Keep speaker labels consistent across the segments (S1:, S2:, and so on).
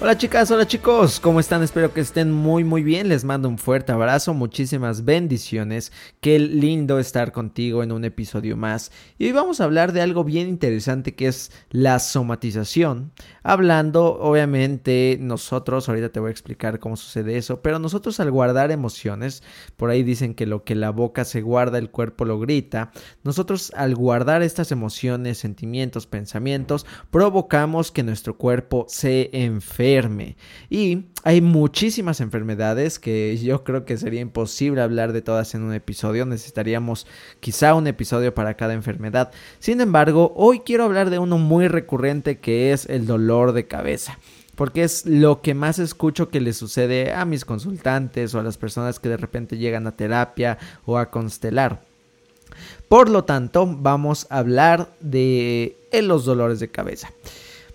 S1: Hola chicas, hola chicos, ¿cómo están? Espero que estén muy muy bien. Les mando un fuerte abrazo, muchísimas bendiciones. Qué lindo estar contigo en un episodio más. Y hoy vamos a hablar de algo bien interesante que es la somatización. Hablando, obviamente, nosotros, ahorita te voy a explicar cómo sucede eso, pero nosotros al guardar emociones, por ahí dicen que lo que la boca se guarda, el cuerpo lo grita. Nosotros al guardar estas emociones, sentimientos, pensamientos, provocamos que nuestro cuerpo se enferme. Y hay muchísimas enfermedades que yo creo que sería imposible hablar de todas en un episodio. Necesitaríamos quizá un episodio para cada enfermedad. Sin embargo, hoy quiero hablar de uno muy recurrente que es el dolor de cabeza porque es lo que más escucho que le sucede a mis consultantes o a las personas que de repente llegan a terapia o a constelar. Por lo tanto, vamos a hablar de los dolores de cabeza.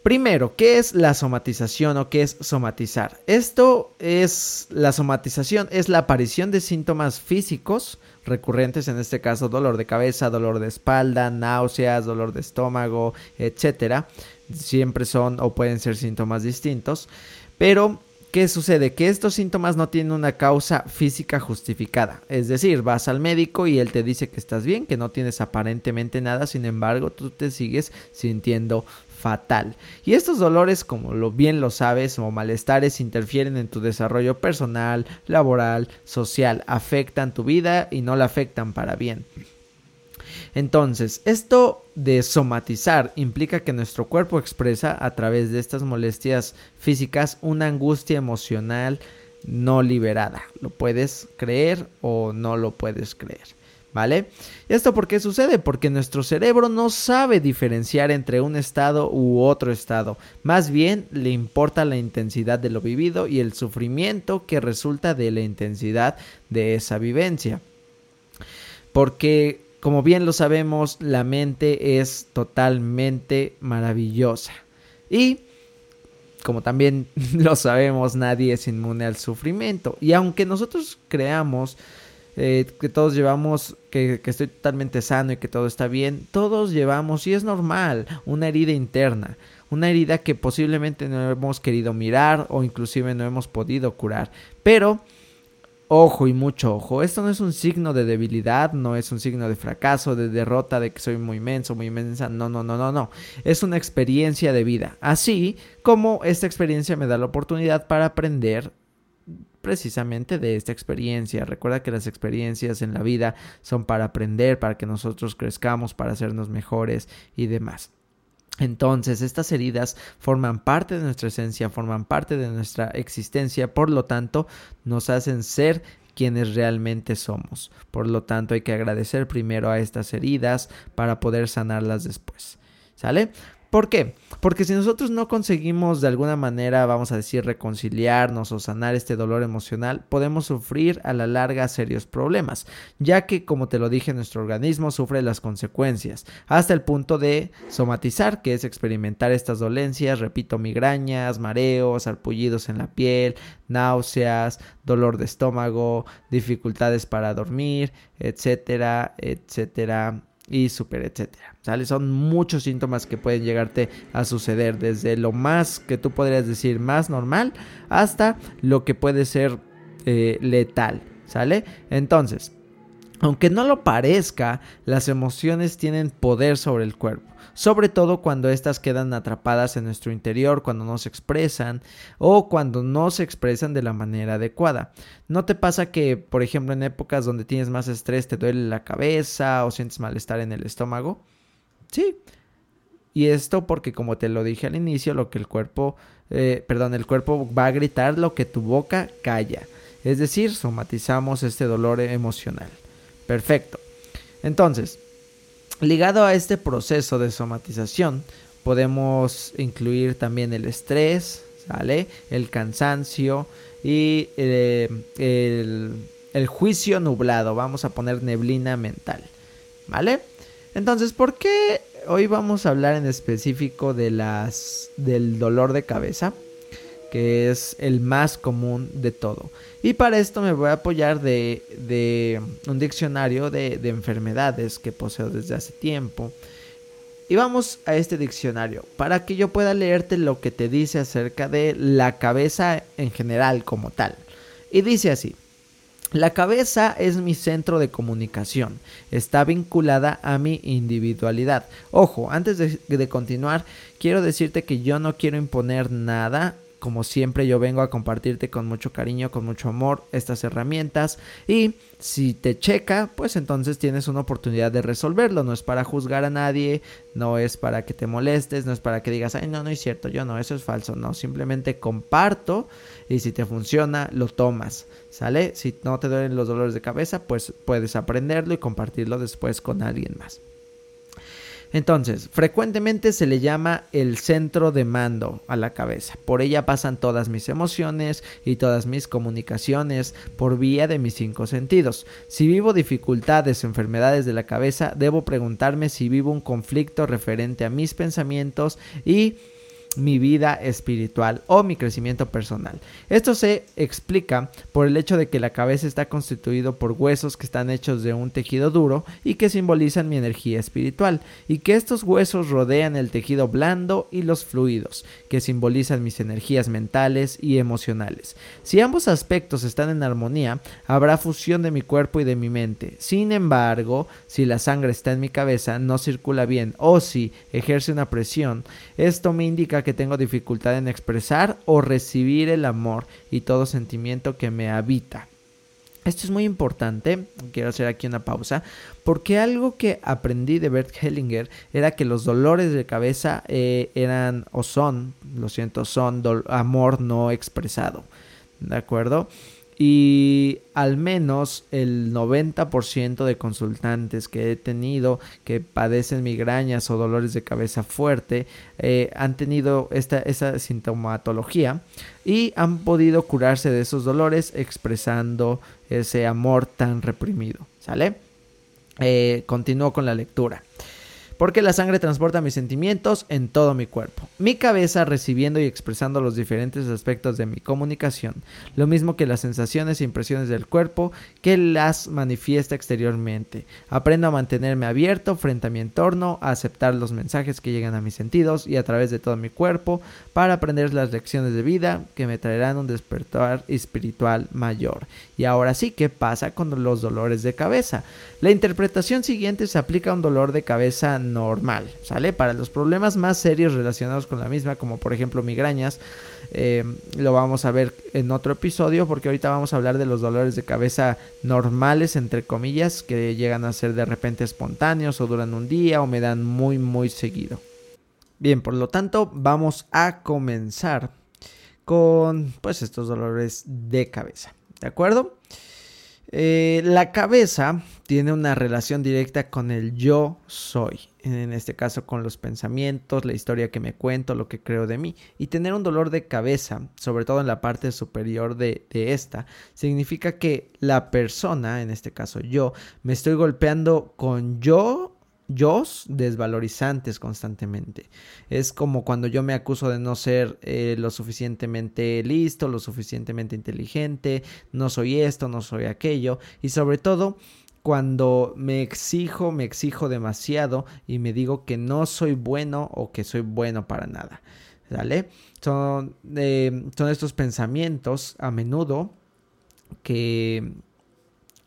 S1: Primero, ¿qué es la somatización o qué es somatizar? Esto es la somatización, es la aparición de síntomas físicos recurrentes, en este caso dolor de cabeza, dolor de espalda, náuseas, dolor de estómago, etcétera. Siempre son o pueden ser síntomas distintos, pero ¿Qué sucede? Que estos síntomas no tienen una causa física justificada. Es decir, vas al médico y él te dice que estás bien, que no tienes aparentemente nada, sin embargo tú te sigues sintiendo fatal. Y estos dolores, como lo bien lo sabes, o malestares interfieren en tu desarrollo personal, laboral, social, afectan tu vida y no la afectan para bien. Entonces, esto de somatizar implica que nuestro cuerpo expresa a través de estas molestias físicas una angustia emocional no liberada. Lo puedes creer o no lo puedes creer. ¿Vale? ¿Esto por qué sucede? Porque nuestro cerebro no sabe diferenciar entre un estado u otro estado. Más bien le importa la intensidad de lo vivido y el sufrimiento que resulta de la intensidad de esa vivencia. Porque, como bien lo sabemos, la mente es totalmente maravillosa. Y como también lo sabemos, nadie es inmune al sufrimiento. Y aunque nosotros creamos eh, que todos llevamos, que, que, estoy totalmente sano y que todo está bien, todos llevamos, y es normal, una herida interna, una herida que posiblemente no hemos querido mirar o inclusive no hemos podido curar, pero... Ojo y mucho ojo, esto no es un signo de debilidad, no es un signo de fracaso, de derrota, de que soy muy inmenso, muy inmensa, no, no, no, no, no, es una experiencia de vida, así como esta experiencia me da la oportunidad para aprender precisamente de esta experiencia. Recuerda que las experiencias en la vida son para aprender, para que nosotros crezcamos, para hacernos mejores y demás. Entonces, estas heridas forman parte de nuestra esencia, forman parte de nuestra existencia, por lo tanto, nos hacen ser quienes realmente somos. Por lo tanto, hay que agradecer primero a estas heridas para poder sanarlas después. ¿Sale? ¿Por qué? Porque si nosotros no conseguimos de alguna manera, vamos a decir, reconciliarnos o sanar este dolor emocional, podemos sufrir a la larga serios problemas, ya que, como te lo dije, nuestro organismo sufre las consecuencias, hasta el punto de somatizar, que es experimentar estas dolencias, repito, migrañas, mareos, arpullidos en la piel, náuseas, dolor de estómago, dificultades para dormir, etcétera, etcétera, y súper, etcétera. ¿Sale? Son muchos síntomas que pueden llegarte a suceder, desde lo más que tú podrías decir más normal hasta lo que puede ser eh, letal. ¿Sale? Entonces, aunque no lo parezca, las emociones tienen poder sobre el cuerpo sobre todo cuando éstas quedan atrapadas en nuestro interior, cuando no se expresan o cuando no se expresan de la manera adecuada. ¿No te pasa que, por ejemplo, en épocas donde tienes más estrés te duele la cabeza o sientes malestar en el estómago? Sí. Y esto porque, como te lo dije al inicio, lo que el cuerpo, eh, perdón, el cuerpo va a gritar lo que tu boca calla. Es decir, somatizamos este dolor emocional. Perfecto. Entonces, Ligado a este proceso de somatización, podemos incluir también el estrés, ¿sale? El cansancio y eh, el, juicio nublado. Vamos a poner neblina mental, ¿vale? Entonces, ¿por qué hoy vamos a hablar en específico de las, del dolor de cabeza? Que es el más común de todo. Y para esto me voy a apoyar de, un diccionario de, de, enfermedades que poseo desde hace tiempo. Y vamos a este diccionario para que yo pueda leerte lo que te dice acerca de la cabeza en general como tal. Y dice así. La cabeza es mi centro de comunicación, está vinculada a mi individualidad. Ojo, antes de, de, continuar, quiero decirte que yo no quiero imponer nada como siempre yo vengo a compartirte con mucho cariño, con mucho amor estas herramientas y si te checa, pues entonces tienes una oportunidad de resolverlo. No es para juzgar a nadie, no es para que te molestes, no es para que digas, ay, no, no es cierto, yo no, eso es falso. No, simplemente comparto y si te funciona, lo tomas. ¿Sale? Si no te duelen los dolores de cabeza, pues puedes aprenderlo y compartirlo después con alguien más. Entonces, frecuentemente se le llama el centro de mando a la cabeza. Por ella pasan todas mis emociones y todas mis comunicaciones por vía de mis cinco sentidos. Si vivo dificultades o enfermedades de la cabeza, debo preguntarme si vivo un conflicto referente a mis pensamientos y mi vida espiritual o mi crecimiento personal. Esto se explica por el hecho de que la cabeza está constituido por huesos que están hechos de un tejido duro y que simbolizan mi energía espiritual, y que estos huesos rodean el tejido blando y los fluidos, que simbolizan mis energías mentales y emocionales. Si ambos aspectos están en armonía, habrá fusión de mi cuerpo y de mi mente. Sin embargo, si la sangre está en mi cabeza, no circula bien o si ejerce una presión, esto me indica que tengo dificultad en expresar o recibir el amor y todo sentimiento que me habita. Esto es muy importante, quiero hacer aquí una pausa, porque algo que aprendí de Bert Hellinger era que los dolores de cabeza eh, eran o son, lo siento, son amor no expresado. ¿De acuerdo? Y al menos el 90% de consultantes que he tenido que padecen migrañas o dolores de cabeza fuerte eh, han tenido esta, esa sintomatología y han podido curarse de esos dolores expresando ese amor tan reprimido. ¿Sale? Eh, continúo con la lectura porque la sangre transporta mis sentimientos en todo mi cuerpo. Mi cabeza recibiendo y expresando los diferentes aspectos de mi comunicación, lo mismo que las sensaciones e impresiones del cuerpo que las manifiesta exteriormente. Aprendo a mantenerme abierto frente a mi entorno, a aceptar los mensajes que llegan a mis sentidos y a través de todo mi cuerpo para aprender las lecciones de vida que me traerán un despertar espiritual mayor. Y ahora sí, ¿qué pasa con los dolores de cabeza? La interpretación siguiente se aplica a un dolor de cabeza normal, ¿sale? Para los problemas más serios relacionados con la misma, como por ejemplo migrañas, eh, lo vamos a ver en otro episodio porque ahorita vamos a hablar de los dolores de cabeza normales, entre comillas, que llegan a ser de repente espontáneos o duran un día o me dan muy, muy seguido. Bien, por lo tanto, vamos a comenzar con pues estos dolores de cabeza, ¿de acuerdo? Eh, la cabeza tiene una relación directa con el yo soy, en este caso con los pensamientos, la historia que me cuento, lo que creo de mí. Y tener un dolor de cabeza, sobre todo en la parte superior de, de esta, significa que la persona, en este caso yo, me estoy golpeando con yo desvalorizantes constantemente. Es como cuando yo me acuso de no ser eh, lo suficientemente listo, lo suficientemente inteligente, no soy esto, no soy aquello. Y sobre todo cuando me exijo, me exijo demasiado y me digo que no soy bueno o que soy bueno para nada. ¿Sale? Son, eh, son estos pensamientos a menudo que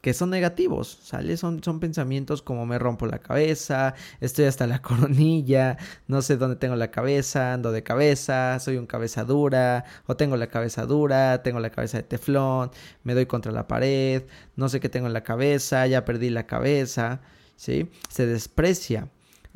S1: que son negativos, ¿sale? Son, son pensamientos como me rompo la cabeza, estoy hasta la coronilla, no sé dónde tengo la cabeza, ando de cabeza, soy un cabeza dura, o tengo la cabeza dura, tengo la cabeza de teflón, me doy contra la pared, no sé qué tengo en la cabeza, ya perdí la cabeza, ¿sí? Se desprecia.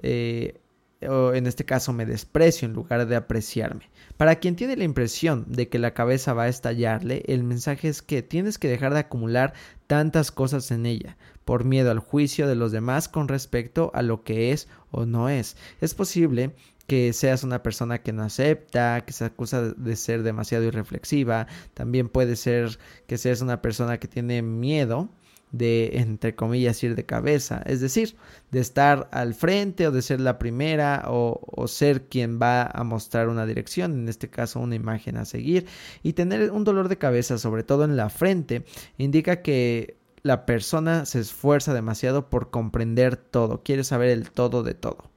S1: Eh, o en este caso me desprecio en lugar de apreciarme. Para quien tiene la impresión de que la cabeza va a estallarle, el mensaje es que tienes que dejar de acumular tantas cosas en ella, por miedo al juicio de los demás con respecto a lo que es o no es. Es posible que seas una persona que no acepta, que se acusa de ser demasiado irreflexiva, también puede ser que seas una persona que tiene miedo de, entre comillas, ir de cabeza, es decir, de estar al frente o de ser la primera o, ser quien va a mostrar una dirección, en este caso una imagen a seguir, y tener un dolor de cabeza, sobre todo en la frente, indica que la persona se esfuerza demasiado por comprender todo, quiere saber el todo de todo.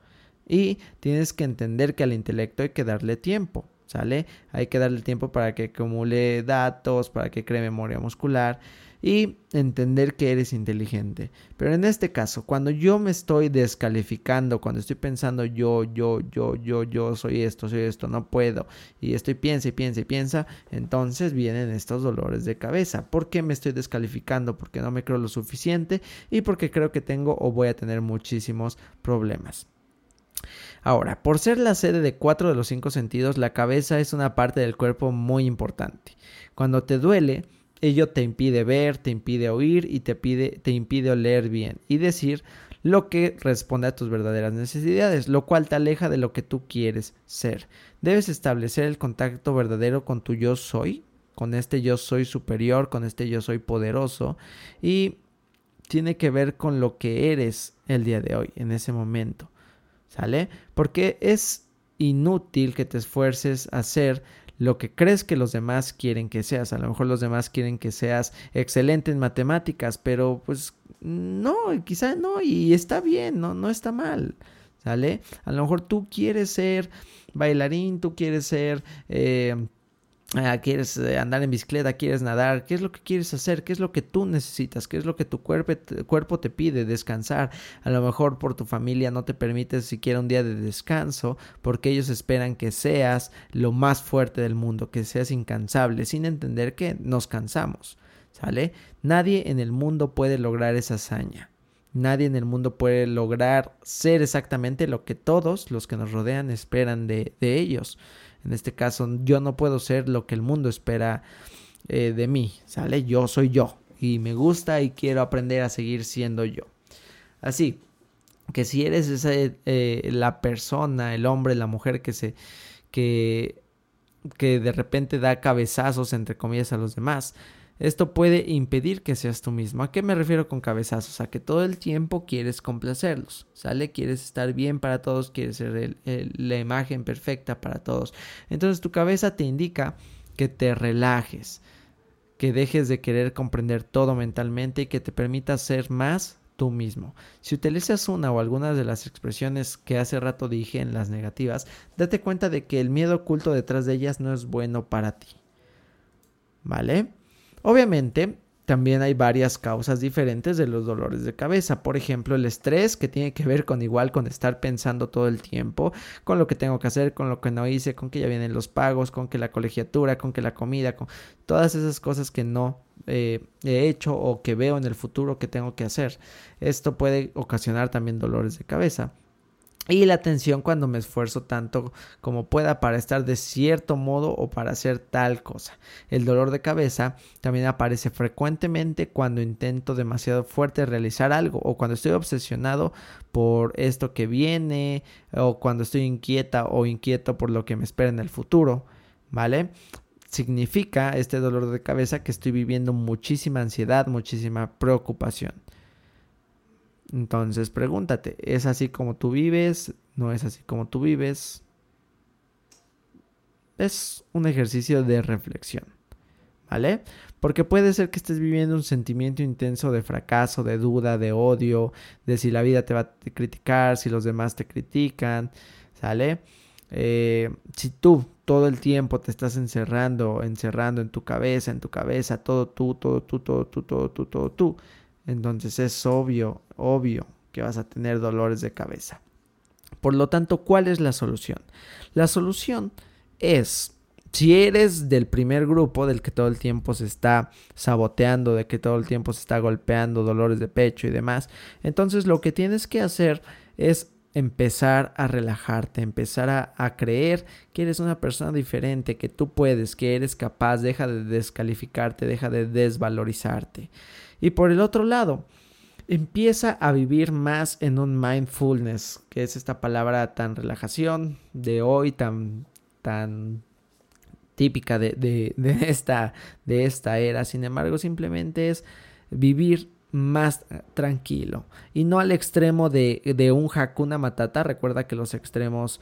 S1: Y tienes que entender que al intelecto hay que darle tiempo. ¿Sale? Hay que darle tiempo para que acumule datos, para que cree memoria muscular y entender que eres inteligente. Pero en este caso, cuando yo me estoy descalificando, cuando estoy pensando yo, yo, yo, yo, yo soy esto, soy esto, no puedo, y estoy piensa y piensa y piensa, entonces vienen estos dolores de cabeza. ¿Por qué me estoy descalificando? Porque no me creo lo suficiente y porque creo que tengo o voy a tener muchísimos problemas. Ahora, por ser la sede de cuatro de los cinco sentidos, la cabeza es una parte del cuerpo muy importante. Cuando te duele, ello te impide ver, te impide oír y te, pide, te impide oler bien y decir lo que responde a tus verdaderas necesidades, lo cual te aleja de lo que tú quieres ser. Debes establecer el contacto verdadero con tu yo soy, con este yo soy superior, con este yo soy poderoso y tiene que ver con lo que eres el día de hoy, en ese momento. ¿Sale? Porque es inútil que te esfuerces a ser lo que crees que los demás quieren que seas. A lo mejor los demás quieren que seas excelente en matemáticas, pero pues no, quizá no, y está bien, no, no está mal. ¿Sale? A lo mejor tú quieres ser bailarín, tú quieres ser eh, quieres eh, andar en bicicleta, quieres nadar, qué es lo que quieres hacer, qué es lo que tú necesitas, qué es lo que tu cuerpo, cuerpo te pide, descansar. A lo mejor por tu familia no te permites siquiera un día de descanso porque ellos esperan que seas lo más fuerte del mundo, que seas incansable, sin entender que nos cansamos. ¿Sale? Nadie en el mundo puede lograr esa hazaña. Nadie en el mundo puede lograr ser exactamente lo que todos los que nos rodean esperan de, de ellos. En este caso, yo no puedo ser lo que el mundo espera eh, de mí, ¿sale? Yo soy yo y me gusta y quiero aprender a seguir siendo yo. Así que si eres esa, eh, la persona, el hombre, la mujer que se que que de repente da cabezazos entre comillas a los demás, esto puede impedir que seas tú mismo. ¿A qué me refiero con cabezazos? A que todo el tiempo quieres complacerlos, ¿sale? Quieres estar bien para todos, quieres ser la imagen perfecta para todos. Entonces tu cabeza te indica que te relajes, que dejes de querer comprender todo mentalmente y que te permita ser más tú mismo. Si utilizas una o algunas de las expresiones que hace rato dije en las negativas, date cuenta de que el miedo oculto detrás de ellas no es bueno para ti. ¿Vale? Obviamente, también hay varias causas diferentes de los dolores de cabeza. Por ejemplo, el estrés, que tiene que ver con igual con estar pensando todo el tiempo, con lo que tengo que hacer, con lo que no hice, con que ya vienen los pagos, con que la colegiatura, con que la comida, con todas esas cosas que no eh, he hecho o que veo en el futuro que tengo que hacer. Esto puede ocasionar también dolores de cabeza y la tensión cuando me esfuerzo tanto como pueda para estar de cierto modo o para hacer tal cosa. El dolor de cabeza también aparece frecuentemente cuando intento demasiado fuerte realizar algo o cuando estoy obsesionado por esto que viene o cuando estoy inquieta o inquieto por lo que me espera en el futuro, ¿vale? Significa este dolor de cabeza que estoy viviendo muchísima ansiedad, muchísima preocupación. Entonces pregúntate, ¿es así como tú vives? ¿No es así como tú vives? Es un ejercicio de reflexión. ¿vale? Porque puede ser que estés viviendo un sentimiento intenso de fracaso, de duda, de odio, de si la vida te va a criticar, si los demás te critican, ¿sale? Eh, si tú todo el tiempo te estás encerrando, encerrando en tu cabeza, en tu cabeza, todo tú, todo tú, todo tú, todo tú, todo tú, entonces es obvio, obvio que vas a tener dolores de cabeza. Por lo tanto, ¿cuál es la solución? La solución es si eres del primer grupo del que todo el tiempo se está saboteando, de que todo el tiempo se está golpeando, dolores de pecho y demás, entonces lo que tienes que hacer es empezar a relajarte, empezar a, a, creer que eres una persona diferente, que tú puedes, que eres capaz, deja de descalificarte, deja de desvalorizarte. Y por el otro lado, empieza a vivir más en un mindfulness, que es esta palabra tan relajación de hoy, tan, tan típica de, de, esta, de esta era. Sin embargo, simplemente es vivir más tranquilo y no al extremo de, de un Hakuna Matata. Recuerda que los extremos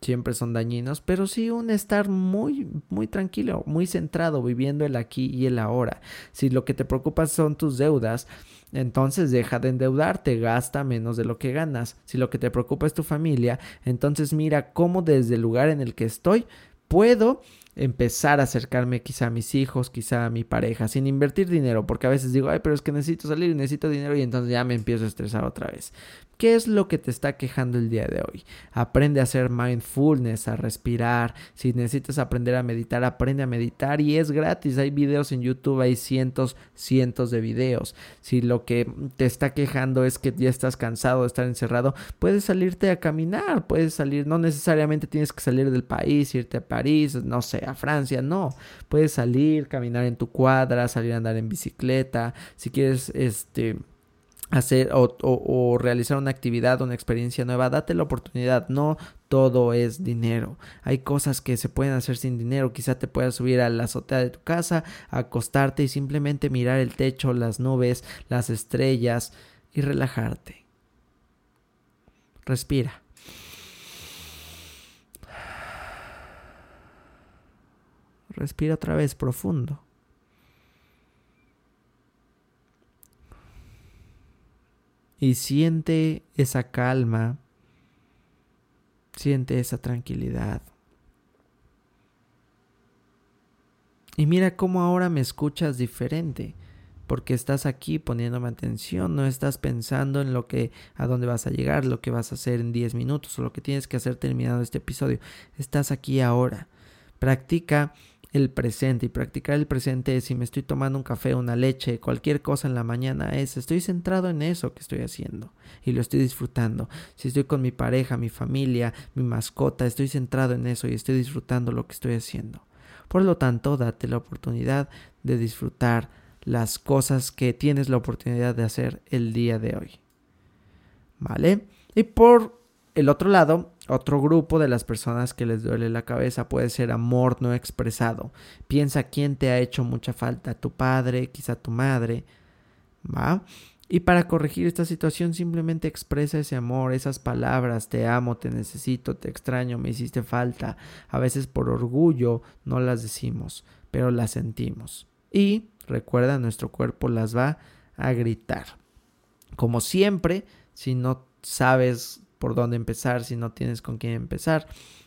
S1: siempre son dañinos, pero sí un estar muy, muy tranquilo, muy centrado, viviendo el aquí y el ahora. Si lo que te preocupa son tus deudas, entonces deja de endeudarte, gasta menos de lo que ganas. Si lo que te preocupa es tu familia, entonces mira cómo desde el lugar en el que estoy puedo empezar a acercarme quizá a mis hijos, quizá a mi pareja, sin invertir dinero, porque a veces digo, ay, pero es que necesito salir y necesito dinero y entonces ya me empiezo a estresar otra vez. ¿Qué es lo que te está quejando el día de hoy? Aprende a hacer mindfulness, a respirar. Si necesitas aprender a meditar, aprende a meditar y es gratis. Hay videos en YouTube, hay cientos, cientos de videos. Si lo que te está quejando es que ya estás cansado de estar encerrado, puedes salirte a caminar, puedes salir, no necesariamente tienes que salir del país, irte a París, no sé, a Francia, no. Puedes salir, caminar en tu cuadra, salir a andar en bicicleta. Si quieres, este hacer o, realizar una actividad, una experiencia nueva, date la oportunidad, no todo es dinero. Hay cosas que se pueden hacer sin dinero, quizá te puedas subir a la azotea de tu casa, acostarte y simplemente mirar el techo, las nubes, las estrellas y relajarte. Respira. Respira otra vez profundo. y siente esa calma, siente esa tranquilidad. Y mira cómo ahora me escuchas diferente, porque estás aquí poniéndome atención, no estás pensando en lo que a dónde vas a llegar, lo que vas a hacer en 10 minutos o lo que tienes que hacer terminado este episodio. Estás aquí ahora. Practica el presente y practicar el presente es si me estoy tomando un café, una leche, cualquier cosa en la mañana es estoy centrado en eso que estoy haciendo y lo estoy disfrutando. Si estoy con mi pareja, mi familia, mi mascota, estoy centrado en eso y estoy disfrutando lo que estoy haciendo. Por lo tanto, date la oportunidad de disfrutar las cosas que tienes la oportunidad de hacer el día de hoy. ¿Vale? Y por el otro lado, otro grupo de las personas que les duele la cabeza puede ser amor no expresado. Piensa quién te ha hecho mucha falta, tu padre, quizá tu madre, ¿va? Y para corregir esta situación simplemente expresa ese amor, esas palabras, te amo, te necesito, te extraño, me hiciste falta. A veces por orgullo no las decimos, pero las sentimos. Y recuerda, nuestro cuerpo las va a gritar. Como siempre, si no sabes por dónde empezar si no tienes con quién empezar.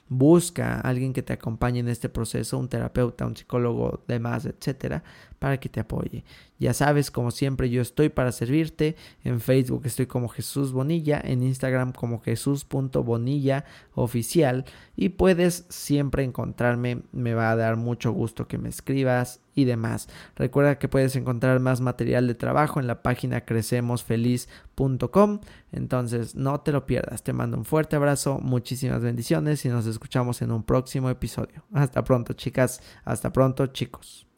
S1: Busca a alguien que te acompañe en este proceso, un terapeuta, un psicólogo, demás, etcétera, para que te apoye. Ya sabes, como siempre, yo estoy para servirte. En Facebook estoy como Jesús Bonilla, en Instagram como Jesús.bonilla oficial y puedes siempre encontrarme. Me va a dar mucho gusto que me escribas y demás. Recuerda que puedes encontrar más material de trabajo en la página crecemosfeliz.com. Entonces, no te lo pierdas. Te mando un fuerte abrazo, muchísimas bendiciones y nos escuchamos en un próximo episodio. Hasta pronto, chicas. Hasta pronto, chicos.